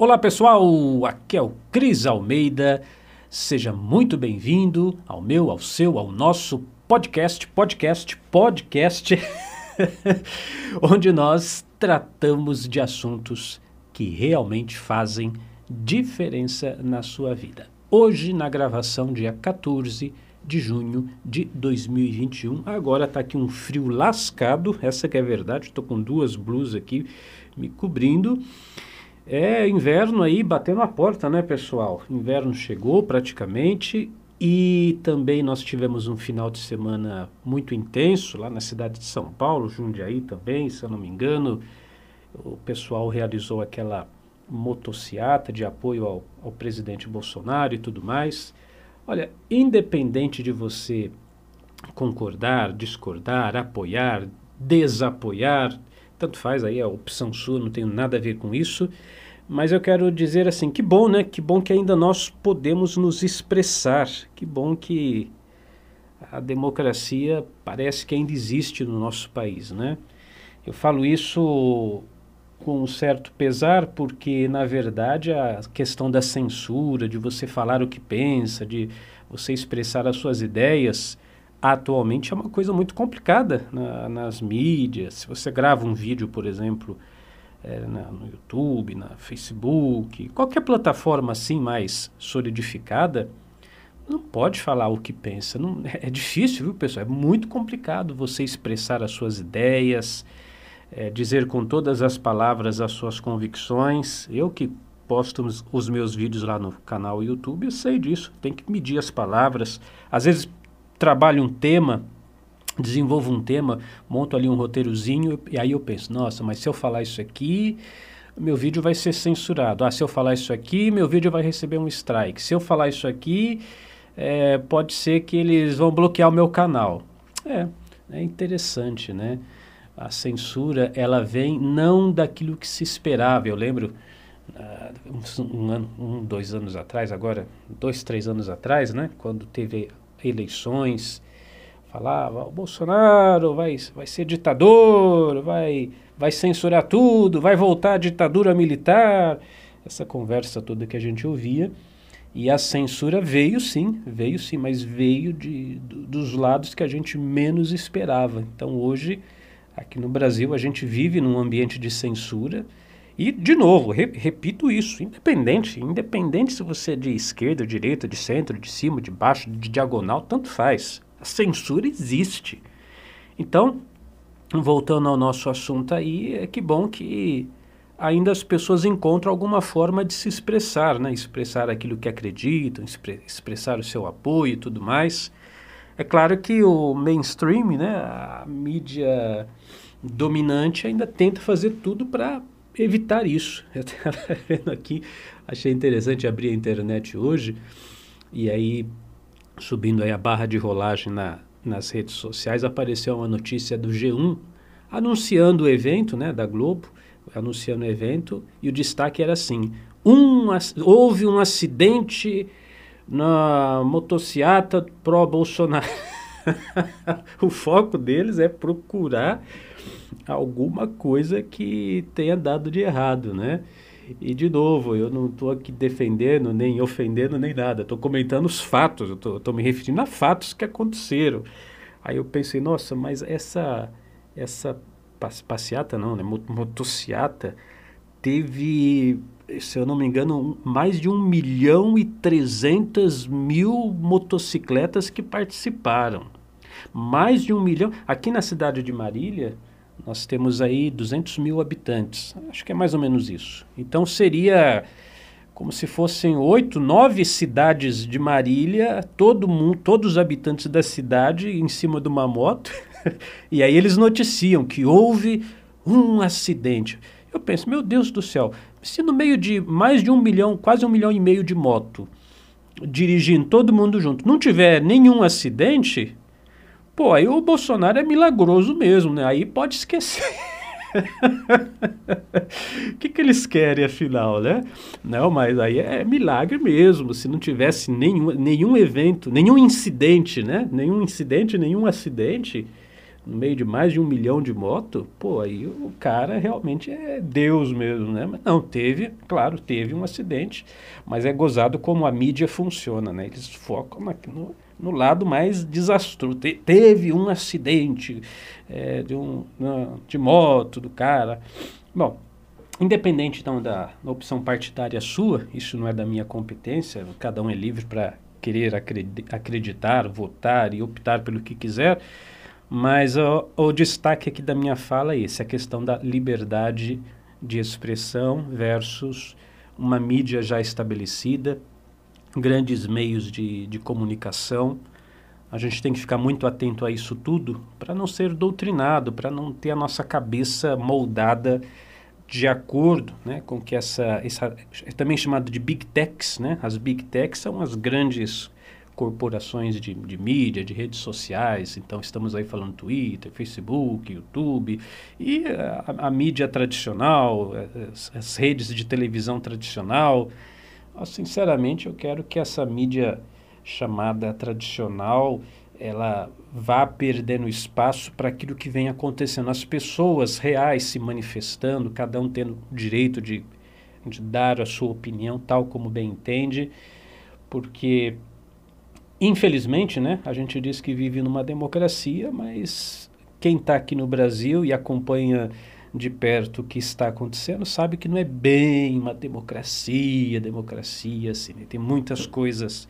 Olá pessoal, aqui é o Cris Almeida. Seja muito bem-vindo ao meu, ao seu, ao nosso podcast, podcast, podcast, onde nós tratamos de assuntos que realmente fazem diferença na sua vida. Hoje, na gravação, dia 14 de junho de 2021. Agora tá aqui um frio lascado, essa que é verdade. Estou com duas blusas aqui me cobrindo. É inverno aí batendo a porta, né, pessoal? Inverno chegou praticamente e também nós tivemos um final de semana muito intenso lá na cidade de São Paulo, Jundiaí também, se eu não me engano. O pessoal realizou aquela motociata de apoio ao, ao presidente Bolsonaro e tudo mais. Olha, independente de você concordar, discordar, apoiar, desapoiar, tanto faz aí a opção sua, não tenho nada a ver com isso. Mas eu quero dizer assim, que bom, né? Que bom que ainda nós podemos nos expressar. Que bom que a democracia parece que ainda existe no nosso país, né? Eu falo isso com um certo pesar porque, na verdade, a questão da censura, de você falar o que pensa, de você expressar as suas ideias, atualmente é uma coisa muito complicada na, nas mídias. Se você grava um vídeo, por exemplo, é, na, no YouTube, na Facebook, qualquer plataforma assim mais solidificada, não pode falar o que pensa. Não, é, difícil, viu, pessoal? É muito complicado você expressar as suas ideias, é, dizer com todas as palavras as suas convicções. Eu que posto os, os meus vídeos lá no canal YouTube, eu sei disso. Tem que medir as palavras. Às vezes trabalho um tema, desenvolvo um tema, monto ali um roteirozinho e aí eu penso, nossa, mas se eu falar isso aqui, meu vídeo vai ser censurado. Ah, se eu falar isso aqui, meu vídeo vai receber um strike. Se eu falar isso aqui, é, pode ser que eles vão bloquear o meu canal. É, é interessante, né? A censura, ela vem não daquilo que se esperava. Eu lembro, uh, um, um, ano, um, dois anos atrás, agora, dois, três anos atrás, né? Quando teve eleições, falava, o Bolsonaro vai, vai ser ditador, vai, vai censurar tudo, vai voltar à ditadura militar, essa conversa toda que a gente ouvia. E a censura veio sim, veio sim, mas veio de, do, dos lados que a gente menos esperava. Então hoje, aqui no Brasil, a gente vive num ambiente de censura. E, de novo, re, repito isso, independente, independente se você é de esquerda, direita, de centro, de cima, de baixo, de diagonal, tanto faz. A censura existe. Então, voltando ao nosso assunto aí, é que bom que ainda as pessoas encontram alguma forma de se expressar, né? Expressar aquilo que acreditam, expre expressar o seu apoio e tudo mais. É claro que o mainstream, né, a mídia dominante ainda tenta fazer tudo para evitar isso. Eu estava vendo aqui, achei interessante abrir a internet hoje e aí subindo aí a barra de rolagem na, nas redes sociais, apareceu uma notícia do G1 anunciando o evento, né, da Globo, anunciando o evento, e o destaque era assim: um, houve um acidente na motociata pró-Bolsonaro. o foco deles é procurar alguma coisa que tenha dado de errado, né? E, de novo, eu não estou aqui defendendo, nem ofendendo, nem nada. Estou comentando os fatos, estou me referindo a fatos que aconteceram. Aí eu pensei, nossa, mas essa, essa passeata, não, né? Motociata, teve, se eu não me engano, mais de 1 milhão e 300 mil motocicletas que participaram. Mais de um milhão. Aqui na cidade de Marília, nós temos aí 200 mil habitantes, acho que é mais ou menos isso. Então seria como se fossem oito, nove cidades de Marília, todo mundo, todos os habitantes da cidade em cima de uma moto, e aí eles noticiam que houve um acidente. Eu penso, meu Deus do céu, se no meio de mais de um milhão, quase um milhão e meio de moto, dirigindo todo mundo junto, não tiver nenhum acidente, Pô, aí o Bolsonaro é milagroso mesmo, né? Aí pode esquecer. O que, que eles querem, afinal, né? Não, mas aí é milagre mesmo. Se não tivesse nenhum, nenhum evento, nenhum incidente, né? Nenhum incidente, nenhum acidente, no meio de mais de um milhão de motos, pô, aí o cara realmente é Deus mesmo, né? Mas não, teve, claro, teve um acidente, mas é gozado como a mídia funciona, né? Eles focam no, no lado mais desastroso. Te, teve um acidente é, de, um, de moto do cara. Bom, independente então da, da opção partidária sua, isso não é da minha competência, cada um é livre para querer acreditar, votar e optar pelo que quiser. Mas o, o destaque aqui da minha fala é esse, a questão da liberdade de expressão versus uma mídia já estabelecida, grandes meios de, de comunicação. A gente tem que ficar muito atento a isso tudo para não ser doutrinado, para não ter a nossa cabeça moldada de acordo né, com que essa, essa é também chamado de big techs, né? As big techs são as grandes corporações de, de mídia, de redes sociais. Então, estamos aí falando Twitter, Facebook, YouTube e a, a mídia tradicional, as, as, redes de televisão tradicional. Sinceramente, eu quero que essa mídia chamada tradicional ela vá perdendo espaço para aquilo que vem acontecendo. As pessoas reais se manifestando, cada um tendo o direito de, de dar a sua opinião tal como bem entende, porque Infelizmente, né, a gente diz que vive numa democracia, mas quem está aqui no Brasil e acompanha de perto o que está acontecendo sabe que não é bem uma democracia, democracia, assim, né? tem muitas coisas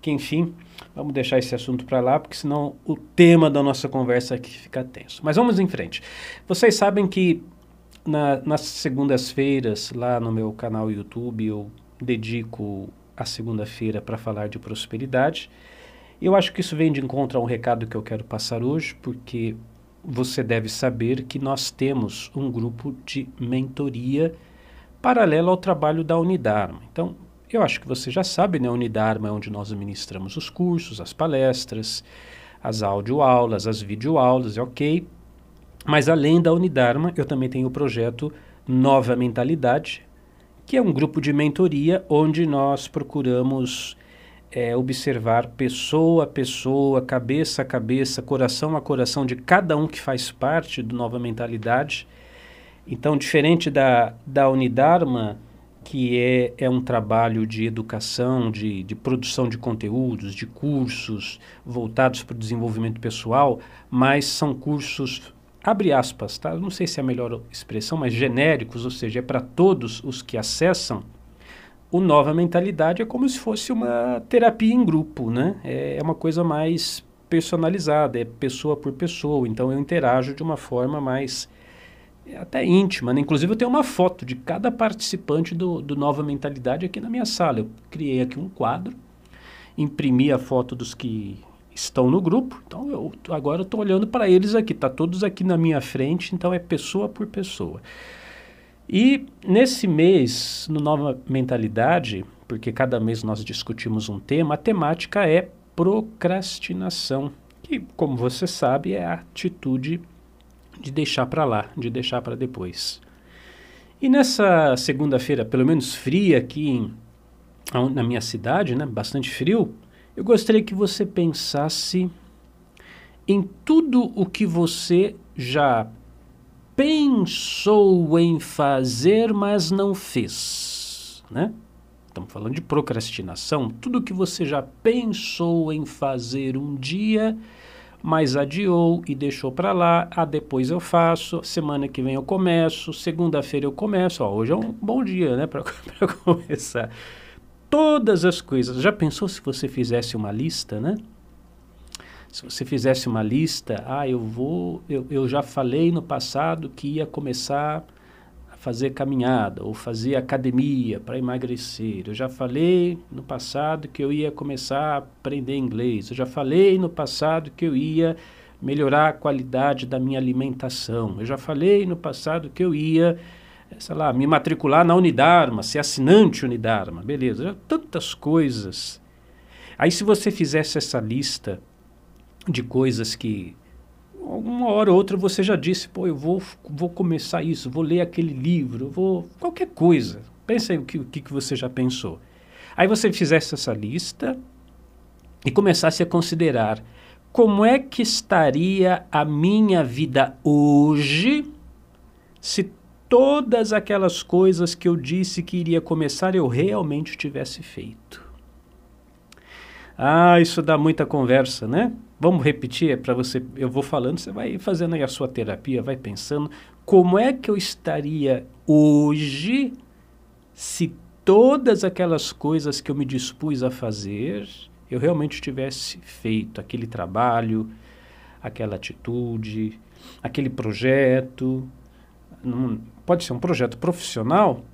que, enfim, vamos deixar esse assunto para lá, porque senão o tema da nossa conversa aqui fica tenso. Mas vamos em frente. Vocês sabem que na, nas segundas-feiras, lá no meu canal YouTube, eu dedico a segunda-feira para falar de prosperidade. Eu acho que isso vem de encontro a um recado que eu quero passar hoje, porque você deve saber que nós temos um grupo de mentoria paralelo ao trabalho da Unidarma. Então, eu acho que você já sabe, né? A Unidarma é onde nós administramos os cursos, as palestras, as audioaulas, as videoaulas, é ok. Mas além da Unidarma, eu também tenho o projeto Nova Mentalidade, que é um grupo de mentoria onde nós procuramos é, observar pessoa a pessoa, cabeça a cabeça, coração a coração de cada um que faz parte do Nova Mentalidade. Então, diferente da, da Unidarma, que é, é um trabalho de educação, de, de produção de conteúdos, de cursos voltados para o desenvolvimento pessoal, mas são cursos abre aspas, tá? não sei se é a melhor expressão, mas genéricos, ou seja, é para todos os que acessam, o Nova Mentalidade é como se fosse uma terapia em grupo, né? É, é uma coisa mais personalizada, é pessoa por pessoa, então eu interajo de uma forma mais é, até íntima, né? Inclusive eu tenho uma foto de cada participante do, do Nova Mentalidade aqui na minha sala. Eu criei aqui um quadro, imprimi a foto dos que estão no grupo. Então eu agora estou olhando para eles aqui, tá todos aqui na minha frente, então é pessoa por pessoa. E nesse mês, no Nova Mentalidade, porque cada mês nós discutimos um tema, a temática é procrastinação, que, como você sabe, é a atitude de deixar para lá, de deixar para depois. E nessa segunda-feira, pelo menos fria aqui em, na minha cidade, né, bastante frio, eu gostaria que você pensasse em tudo o que você já pensou em fazer, mas não fez, né? Estamos falando de procrastinação, tudo que você já pensou em fazer um dia, mas adiou e deixou para lá, ah, depois eu faço, semana que vem eu começo, segunda-feira eu começo, ó, hoje é um bom dia, né, para começar todas as coisas. Já pensou se você fizesse uma lista, né? Se você fizesse uma lista, ah, eu vou, eu, eu já falei no passado que ia começar a fazer caminhada ou fazer academia para emagrecer. Eu já falei no passado que eu ia começar a aprender inglês. Eu já falei no passado que eu ia melhorar a qualidade da minha alimentação. Eu já falei no passado que eu ia sei lá, me matricular na Unidarma, ser assinante Unidarma, beleza, tantas coisas. Aí se você fizesse essa lista de coisas que uma hora ou outra você já disse, pô, eu vou, vou começar isso, vou ler aquele livro, vou qualquer coisa. Pensa aí o que, o que você já pensou. Aí você fizesse essa lista e começasse a considerar como é que estaria a minha vida hoje se todas aquelas coisas que eu disse que iria começar eu realmente tivesse feito? Ah, isso dá muita conversa, né? Vamos repetir é para você. Eu vou falando, você vai fazendo aí a sua terapia, vai pensando como é que eu estaria hoje se todas aquelas coisas que eu me dispus a fazer, eu realmente tivesse feito aquele trabalho, aquela atitude, aquele projeto. Não, pode ser um projeto profissional,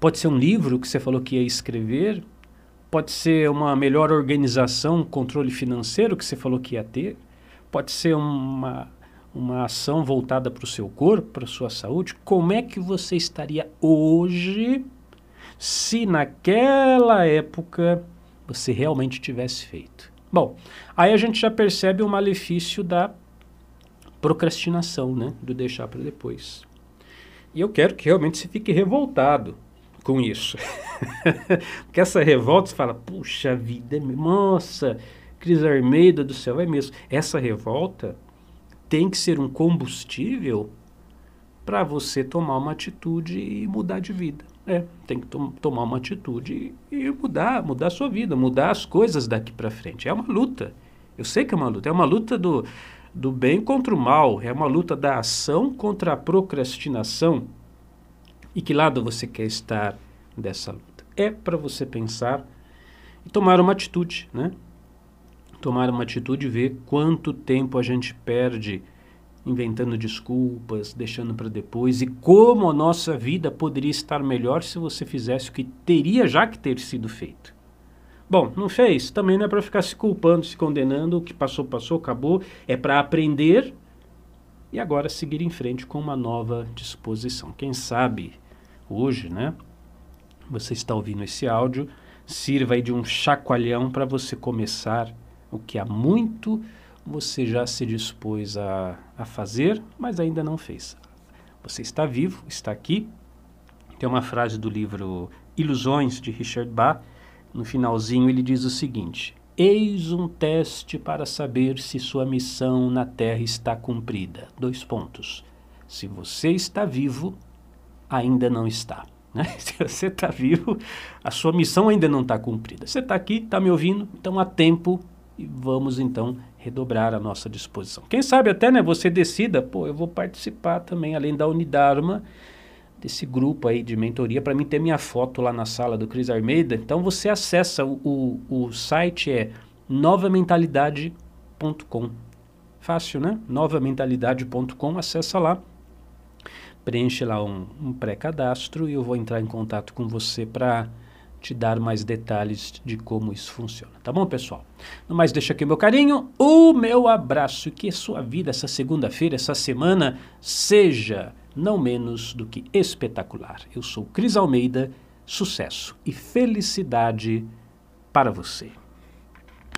pode ser um livro que você falou que ia escrever, pode ser uma melhor organização, controle financeiro que você falou que ia ter, pode ser uma, uma ação voltada para o seu corpo, para a sua saúde. Como é que você estaria hoje? se naquela época você realmente tivesse feito. Bom, aí a gente já percebe o malefício da procrastinação, né? Do deixar para depois. E eu quero que realmente você fique revoltado com isso. Porque essa revolta, você fala, puxa vida, nossa, Cris Armeida do céu, é mesmo. Essa revolta tem que ser um combustível para você tomar uma atitude e mudar de vida. É, tem que to tomar uma atitude e, e, mudar, mudar a sua vida, mudar as coisas daqui para frente. É uma luta. Eu sei que é uma luta. É uma luta do, do bem contra o mal. É uma luta da ação contra a procrastinação. E que lado você quer estar dessa luta? É para você pensar e tomar uma atitude, né? Tomar uma atitude e ver quanto tempo a gente perde inventando desculpas, deixando para depois, e como a nossa vida poderia estar melhor se você fizesse o que teria já que ter sido feito. Bom, não fez? Também não é para ficar se culpando, se condenando, o que passou, passou, acabou. É para aprender e agora seguir em frente com uma nova disposição. Quem sabe hoje, né? Você está ouvindo esse áudio, sirva aí de um chacoalhão para você começar o que há muito você já se dispôs a, a fazer, mas ainda não fez. Você está vivo, está aqui. Tem uma frase do livro Ilusões, de Richard Bach. No finalzinho, ele diz o seguinte: Eis um teste para saber se sua missão na Terra está cumprida. Dois pontos. Se você está vivo, ainda não está. Né? Se você está vivo, a sua missão ainda não está cumprida. Você está aqui, está me ouvindo, então há tempo e vamos então redobrar a nossa disposição. Quem sabe até, né, você decida, pô, eu vou participar também, além da Unidarma, desse grupo aí de mentoria, para mim ter minha foto lá na sala do Cris Armeida. Então você acessa, o, o, o site é novamentalidade.com. Fácil, né? novamentalidade.com, acessa lá, preenche lá um, um pré-cadastro e eu vou entrar em contato com você para te dar mais detalhes de como isso funciona. Tá bom, pessoal? No mais, deixa aqui o meu carinho, o meu abraço e que sua vida essa segunda-feira, essa semana, seja não menos do que espetacular. Eu sou Cris Almeida, sucesso e felicidade para você.